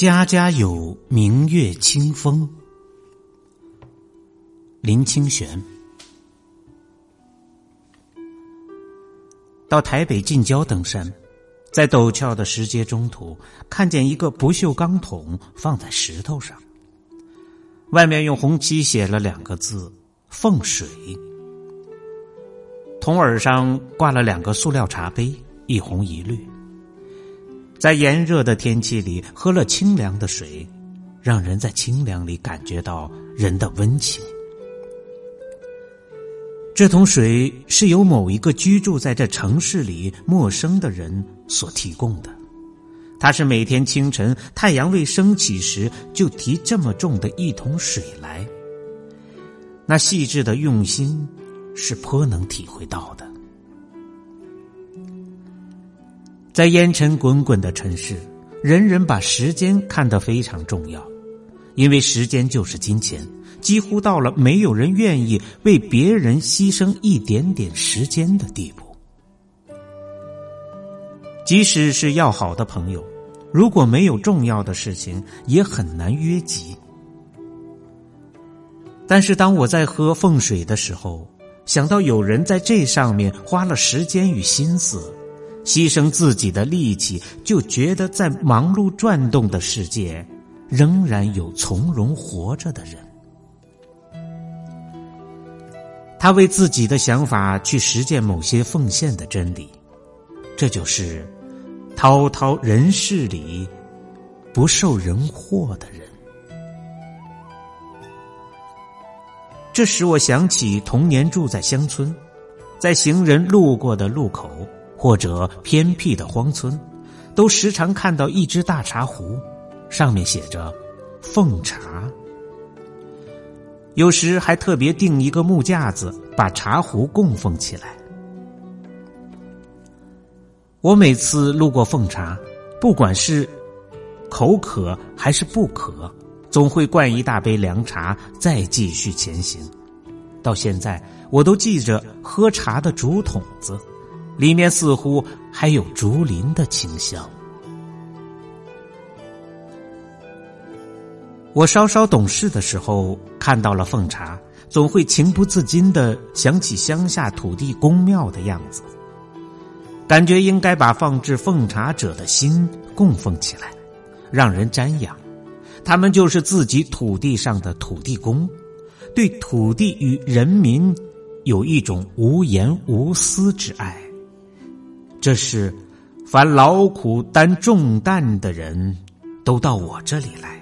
家家有明月清风，林清玄。到台北近郊登山，在陡峭的石阶中途，看见一个不锈钢桶放在石头上，外面用红漆写了两个字“凤水”。桶耳上挂了两个塑料茶杯，一红一绿。在炎热的天气里喝了清凉的水，让人在清凉里感觉到人的温情。这桶水是由某一个居住在这城市里陌生的人所提供的，他是每天清晨太阳未升起时就提这么重的一桶水来，那细致的用心是颇能体会到的。在烟尘滚滚的城市，人人把时间看得非常重要，因为时间就是金钱，几乎到了没有人愿意为别人牺牲一点点时间的地步。即使是要好的朋友，如果没有重要的事情，也很难约集。但是当我在喝凤水的时候，想到有人在这上面花了时间与心思。牺牲自己的力气，就觉得在忙碌转动的世界，仍然有从容活着的人。他为自己的想法去实践某些奉献的真理，这就是滔滔人世里不受人祸的人。这使我想起童年住在乡村，在行人路过的路口。或者偏僻的荒村，都时常看到一只大茶壶，上面写着“奉茶”。有时还特别定一个木架子，把茶壶供奉起来。我每次路过奉茶，不管是口渴还是不渴，总会灌一大杯凉茶，再继续前行。到现在，我都记着喝茶的竹筒子。里面似乎还有竹林的清香。我稍稍懂事的时候，看到了奉茶，总会情不自禁的想起乡下土地公庙的样子，感觉应该把放置奉茶者的心供奉起来，让人瞻仰。他们就是自己土地上的土地公，对土地与人民有一种无言无私之爱。这是，凡劳苦担重担的人，都到我这里来，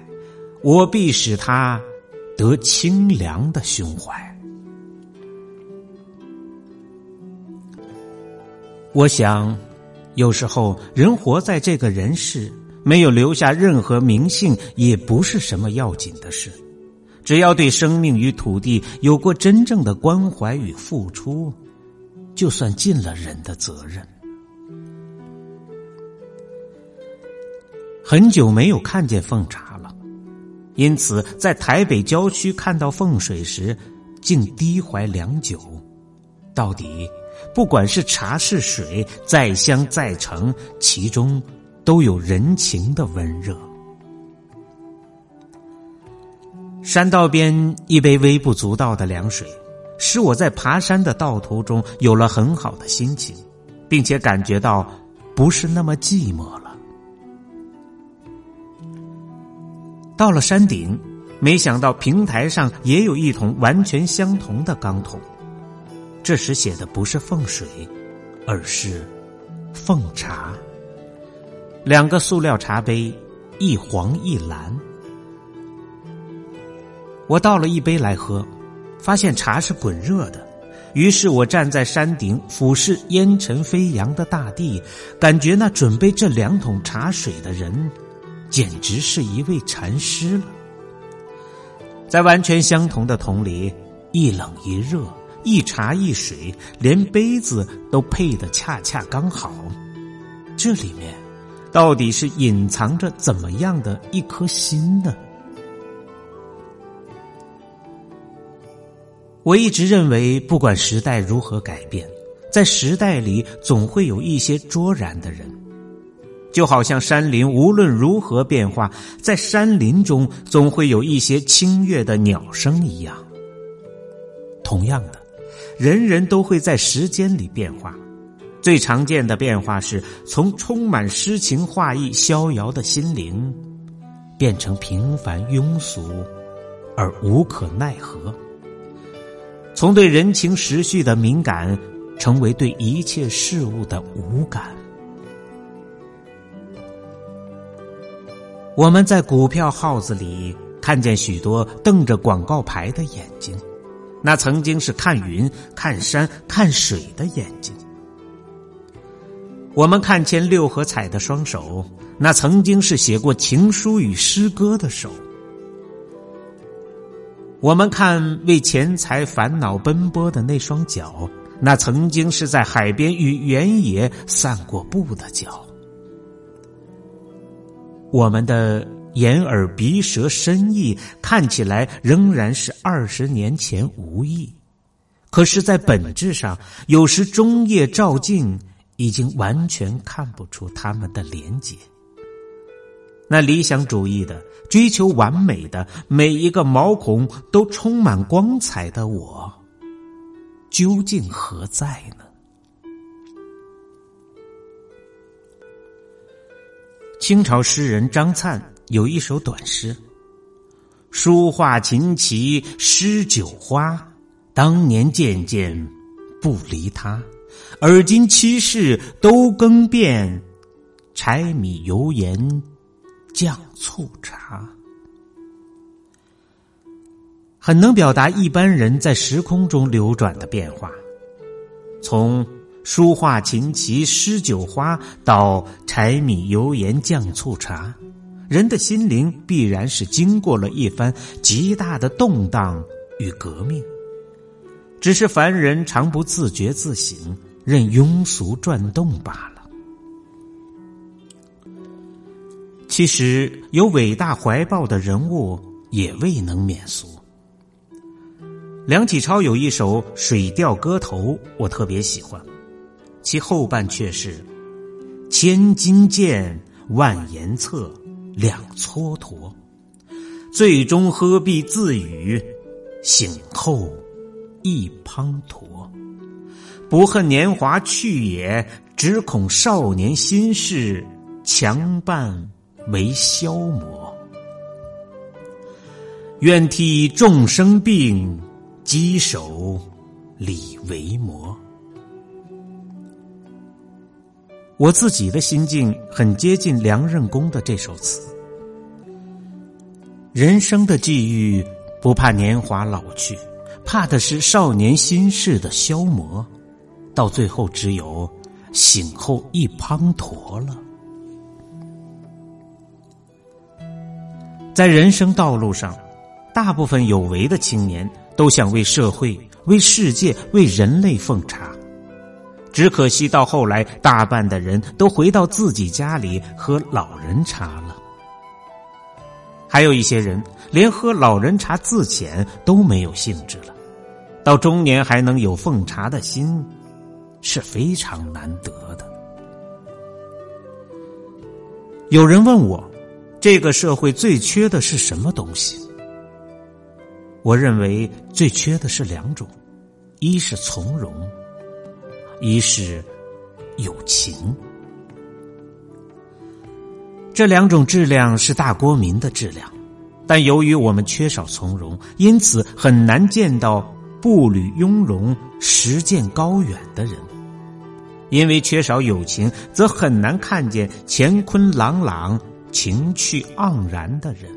我必使他得清凉的胸怀。我想，有时候人活在这个人世，没有留下任何名姓，也不是什么要紧的事。只要对生命与土地有过真正的关怀与付出，就算尽了人的责任。很久没有看见凤茶了，因此在台北郊区看到凤水时，竟低怀良久。到底，不管是茶是水，再香再澄，其中都有人情的温热。山道边一杯微不足道的凉水，使我在爬山的道途中有了很好的心情，并且感觉到不是那么寂寞。到了山顶，没想到平台上也有一桶完全相同的钢桶。这时写的不是凤水，而是凤茶。两个塑料茶杯，一黄一蓝。我倒了一杯来喝，发现茶是滚热的。于是我站在山顶，俯视烟尘飞扬的大地，感觉那准备这两桶茶水的人。简直是一位禅师了。在完全相同的桶里，一冷一热，一茶一水，连杯子都配得恰恰刚好。这里面到底是隐藏着怎么样的一颗心呢？我一直认为，不管时代如何改变，在时代里总会有一些卓然的人。就好像山林无论如何变化，在山林中总会有一些清越的鸟声一样。同样的，人人都会在时间里变化。最常见的变化是从充满诗情画意、逍遥的心灵，变成平凡庸俗而无可奈何；从对人情时序的敏感，成为对一切事物的无感。我们在股票号子里看见许多瞪着广告牌的眼睛，那曾经是看云、看山、看水的眼睛。我们看见六合彩的双手，那曾经是写过情书与诗歌的手；我们看为钱财烦恼奔波的那双脚，那曾经是在海边与原野散过步的脚；我们的眼耳鼻舌身意看起来仍然是二十年前无异，可是，在本质上，有时中夜照镜。已经完全看不出他们的连结。那理想主义的、追求完美的、每一个毛孔都充满光彩的我，究竟何在呢？清朝诗人张粲有一首短诗：“书画琴棋诗酒花，当年件件不离他。”而今七世都更变，柴米油盐酱醋茶，很能表达一般人在时空中流转的变化。从书画琴棋诗酒花到柴米油盐酱醋茶，人的心灵必然是经过了一番极大的动荡与革命，只是凡人常不自觉自省。任庸俗转动罢了。其实有伟大怀抱的人物也未能免俗。梁启超有一首《水调歌头》，我特别喜欢，其后半却是：“千金剑，万言策，两蹉跎，最终何必自语，醒后一滂沱。”不恨年华去也，只恐少年心事强伴为消磨。愿替众生病，稽首礼为魔。我自己的心境很接近梁任公的这首词。人生的际遇，不怕年华老去，怕的是少年心事的消磨。到最后，只有醒后一滂沱了。在人生道路上，大部分有为的青年都想为社会、为世界、为人类奉茶，只可惜到后来，大半的人都回到自己家里喝老人茶了。还有一些人连喝老人茶自遣都没有兴致了，到中年还能有奉茶的心。是非常难得的。有人问我，这个社会最缺的是什么东西？我认为最缺的是两种，一是从容，一是友情。这两种质量是大国民的质量，但由于我们缺少从容，因此很难见到。步履雍容、实践高远的人，因为缺少友情，则很难看见乾坤朗朗、情趣盎然的人。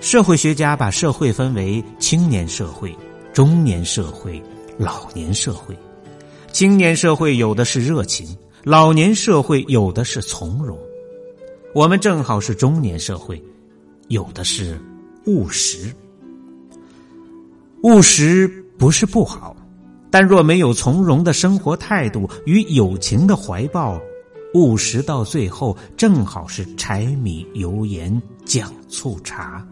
社会学家把社会分为青年社会、中年社会、老年社会。青年社会有的是热情，老年社会有的是从容。我们正好是中年社会，有的是务实。务实不是不好，但若没有从容的生活态度与友情的怀抱，务实到最后正好是柴米油盐酱醋茶，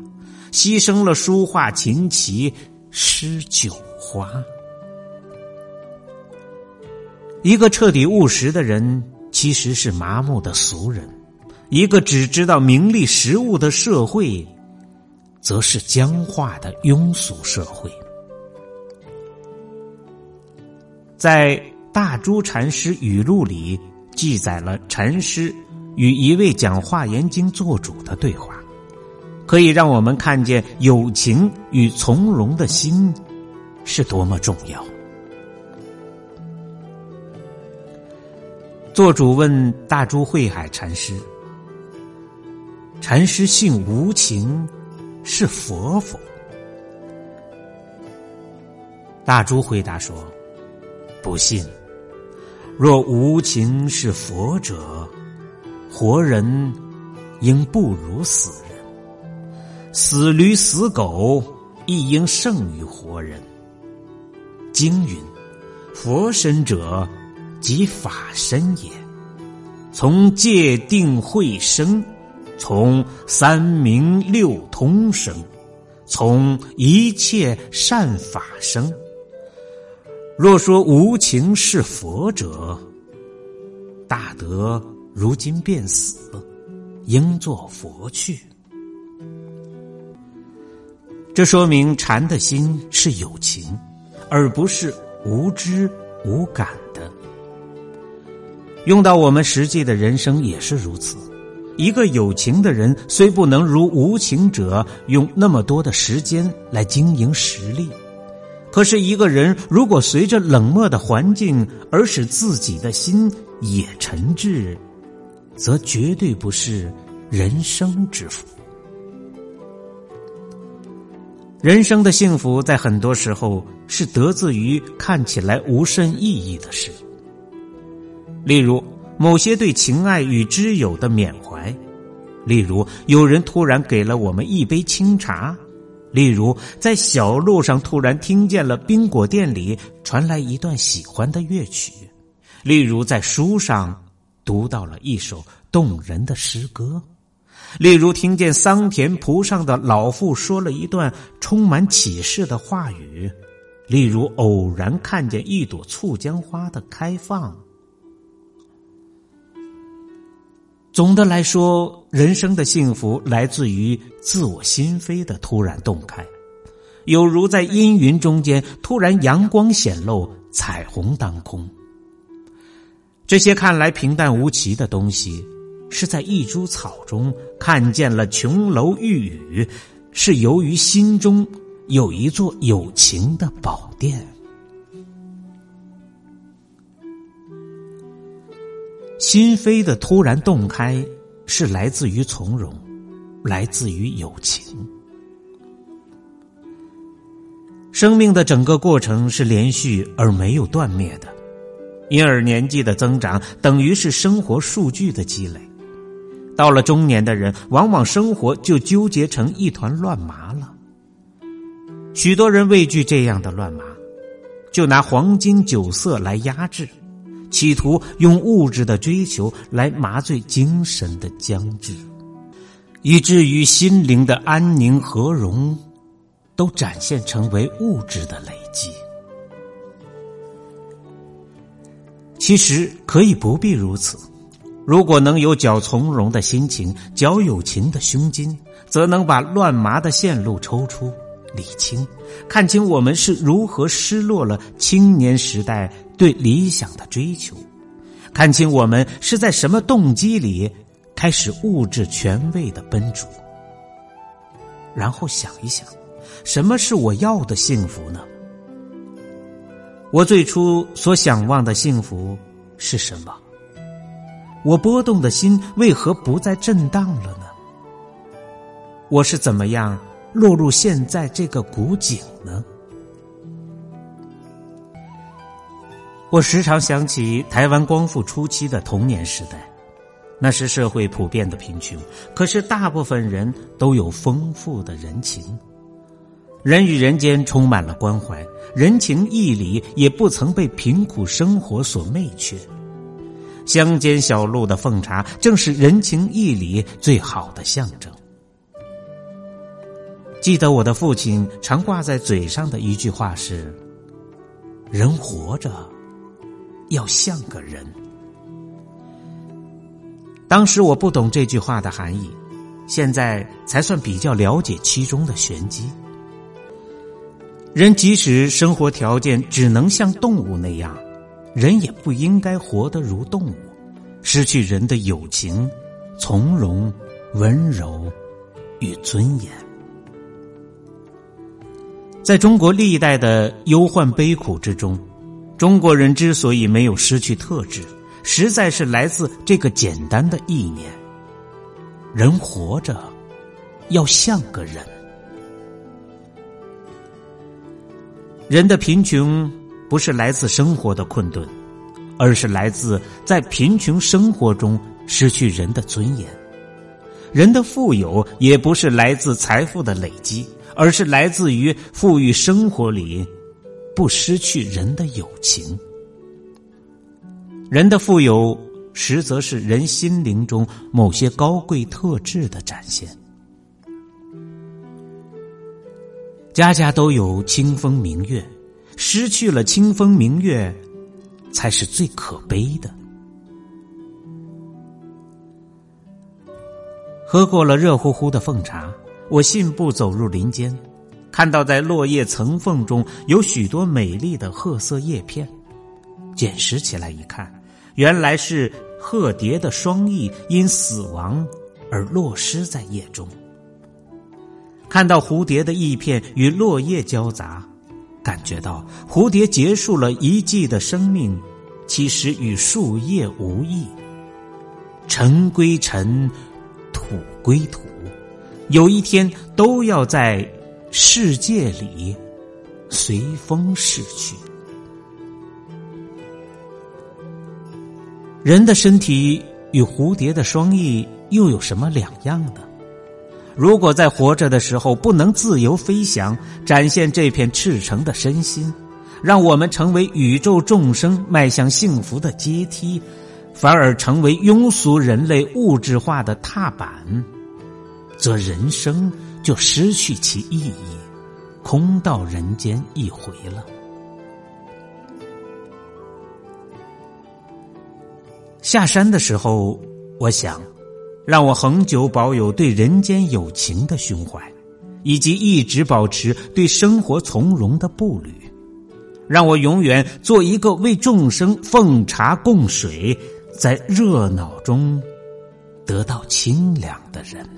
牺牲了书画琴棋诗酒花。一个彻底务实的人，其实是麻木的俗人；一个只知道名利实物的社会，则是僵化的庸俗社会。在《大珠禅师语录》里，记载了禅师与一位讲《华严经》做主的对话，可以让我们看见友情与从容的心是多么重要。做主问大珠慧海禅师：“禅师信无情是佛否？”大珠回答说：“不信。若无情是佛者，活人应不如死人；死驴死狗亦应胜于活人。经云：佛身者。”即法身也，从戒定慧生，从三明六通生，从一切善法生。若说无情是佛者，大德如今便死，应作佛去。这说明禅的心是有情，而不是无知无感的。用到我们实际的人生也是如此。一个有情的人，虽不能如无情者用那么多的时间来经营实力，可是一个人如果随着冷漠的环境而使自己的心也沉滞，则绝对不是人生之福。人生的幸福，在很多时候是得自于看起来无甚意义的事。例如，某些对情爱与知友的缅怀；例如，有人突然给了我们一杯清茶；例如，在小路上突然听见了冰果店里传来一段喜欢的乐曲；例如，在书上读到了一首动人的诗歌；例如，听见桑田蒲上的老妇说了一段充满启示的话语；例如，偶然看见一朵醋浆花的开放。总的来说，人生的幸福来自于自我心扉的突然洞开，有如在阴云中间突然阳光显露，彩虹当空。这些看来平淡无奇的东西，是在一株草中看见了琼楼玉宇，是由于心中有一座有情的宝殿。心扉的突然洞开，是来自于从容，来自于友情。生命的整个过程是连续而没有断灭的，因而年纪的增长等于是生活数据的积累。到了中年的人，往往生活就纠结成一团乱麻了。许多人畏惧这样的乱麻，就拿黄金酒色来压制。企图用物质的追求来麻醉精神的僵滞，以至于心灵的安宁和融，都展现成为物质的累积。其实可以不必如此，如果能有较从容的心情，较有情的胸襟，则能把乱麻的线路抽出。理清，看清我们是如何失落了青年时代对理想的追求，看清我们是在什么动机里开始物质权位的奔逐，然后想一想，什么是我要的幸福呢？我最初所想望的幸福是什么？我波动的心为何不再震荡了呢？我是怎么样？落入现在这个古井呢？我时常想起台湾光复初期的童年时代，那时社会普遍的贫穷，可是大部分人都有丰富的人情，人与人间充满了关怀，人情义理也不曾被贫苦生活所媚却。乡间小路的奉茶，正是人情义理最好的象征。记得我的父亲常挂在嘴上的一句话是：“人活着，要像个人。当时我不懂这句话的含义，现在才算比较了解其中的玄机。人即使生活条件只能像动物那样，人也不应该活得如动物，失去人的友情、从容、温柔与尊严。在中国历代的忧患悲苦之中，中国人之所以没有失去特质。实在是来自这个简单的意念：人活着要像个人。人的贫穷不是来自生活的困顿，而是来自在贫穷生活中失去人的尊严；人的富有也不是来自财富的累积，而是来自于富裕生活里不失去人的友情。人的富有，实则是人心灵中某些高贵特质的展现。家家都有清风明月，失去了清风明月，才是最可悲的。喝过了热乎乎的凤茶，我信步走入林间，看到在落叶层缝中有许多美丽的褐色叶片，捡拾起来一看。原来是鹤蝶的双翼因死亡而落失在叶中。看到蝴蝶的翼片与落叶交杂，感觉到蝴蝶结束了一季的生命，其实与树叶无异。尘归尘，土归土，有一天都要在世界里随风逝去。人的身体与蝴蝶的双翼又有什么两样呢？如果在活着的时候不能自由飞翔，展现这片赤诚的身心，让我们成为宇宙众生迈向幸福的阶梯，反而成为庸俗人类物质化的踏板，则人生就失去其意义，空到人间一回了。下山的时候，我想，让我恒久保有对人间友情的胸怀，以及一直保持对生活从容的步履，让我永远做一个为众生奉茶供水，在热闹中得到清凉的人。